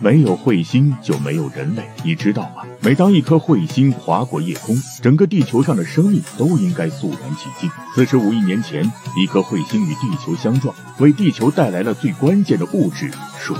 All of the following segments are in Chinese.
没有彗星就没有人类，你知道吗？每当一颗彗星划过夜空，整个地球上的生命都应该肃然起敬。四十五亿年前，一颗彗星与地球相撞，为地球带来了最关键的物质——水。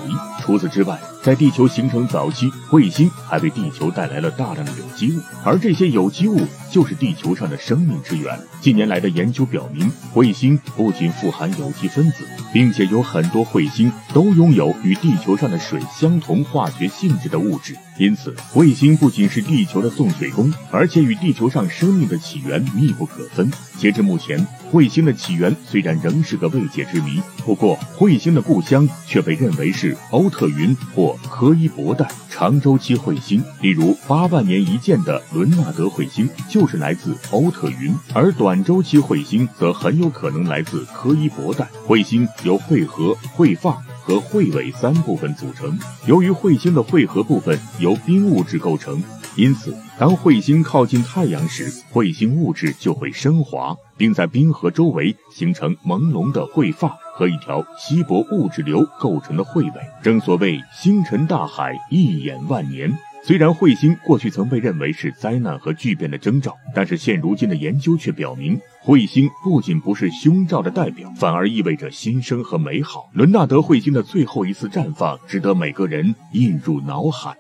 除此之外，在地球形成早期，彗星还为地球带来了大量的有机物，而这些有机物就是地球上的生命之源。近年来的研究表明，彗星不仅富含有机分子，并且有很多彗星都拥有与地球上的水相同化学性质的物质。因此，彗星不仅是地球的送水工，而且与地球上生命的起源密不可分。截至目前，彗星的起源虽然仍是个未解之谜，不过彗星的故乡却被认为是欧特云或柯伊伯带。长周期彗星，例如八万年一见的伦纳德彗星，就是来自欧特云；而短周期彗星则很有可能来自柯伊伯带。彗星由彗核、彗发。和彗尾三部分组成。由于彗星的彗核部分由冰物质构成，因此当彗星靠近太阳时，彗星物质就会升华，并在冰核周围形成朦胧的彗发和一条稀薄物质流构成的彗尾。正所谓星辰大海，一眼万年。虽然彗星过去曾被认为是灾难和巨变的征兆，但是现如今的研究却表明，彗星不仅不是凶兆的代表，反而意味着新生和美好。伦纳德彗星的最后一次绽放，值得每个人印入脑海。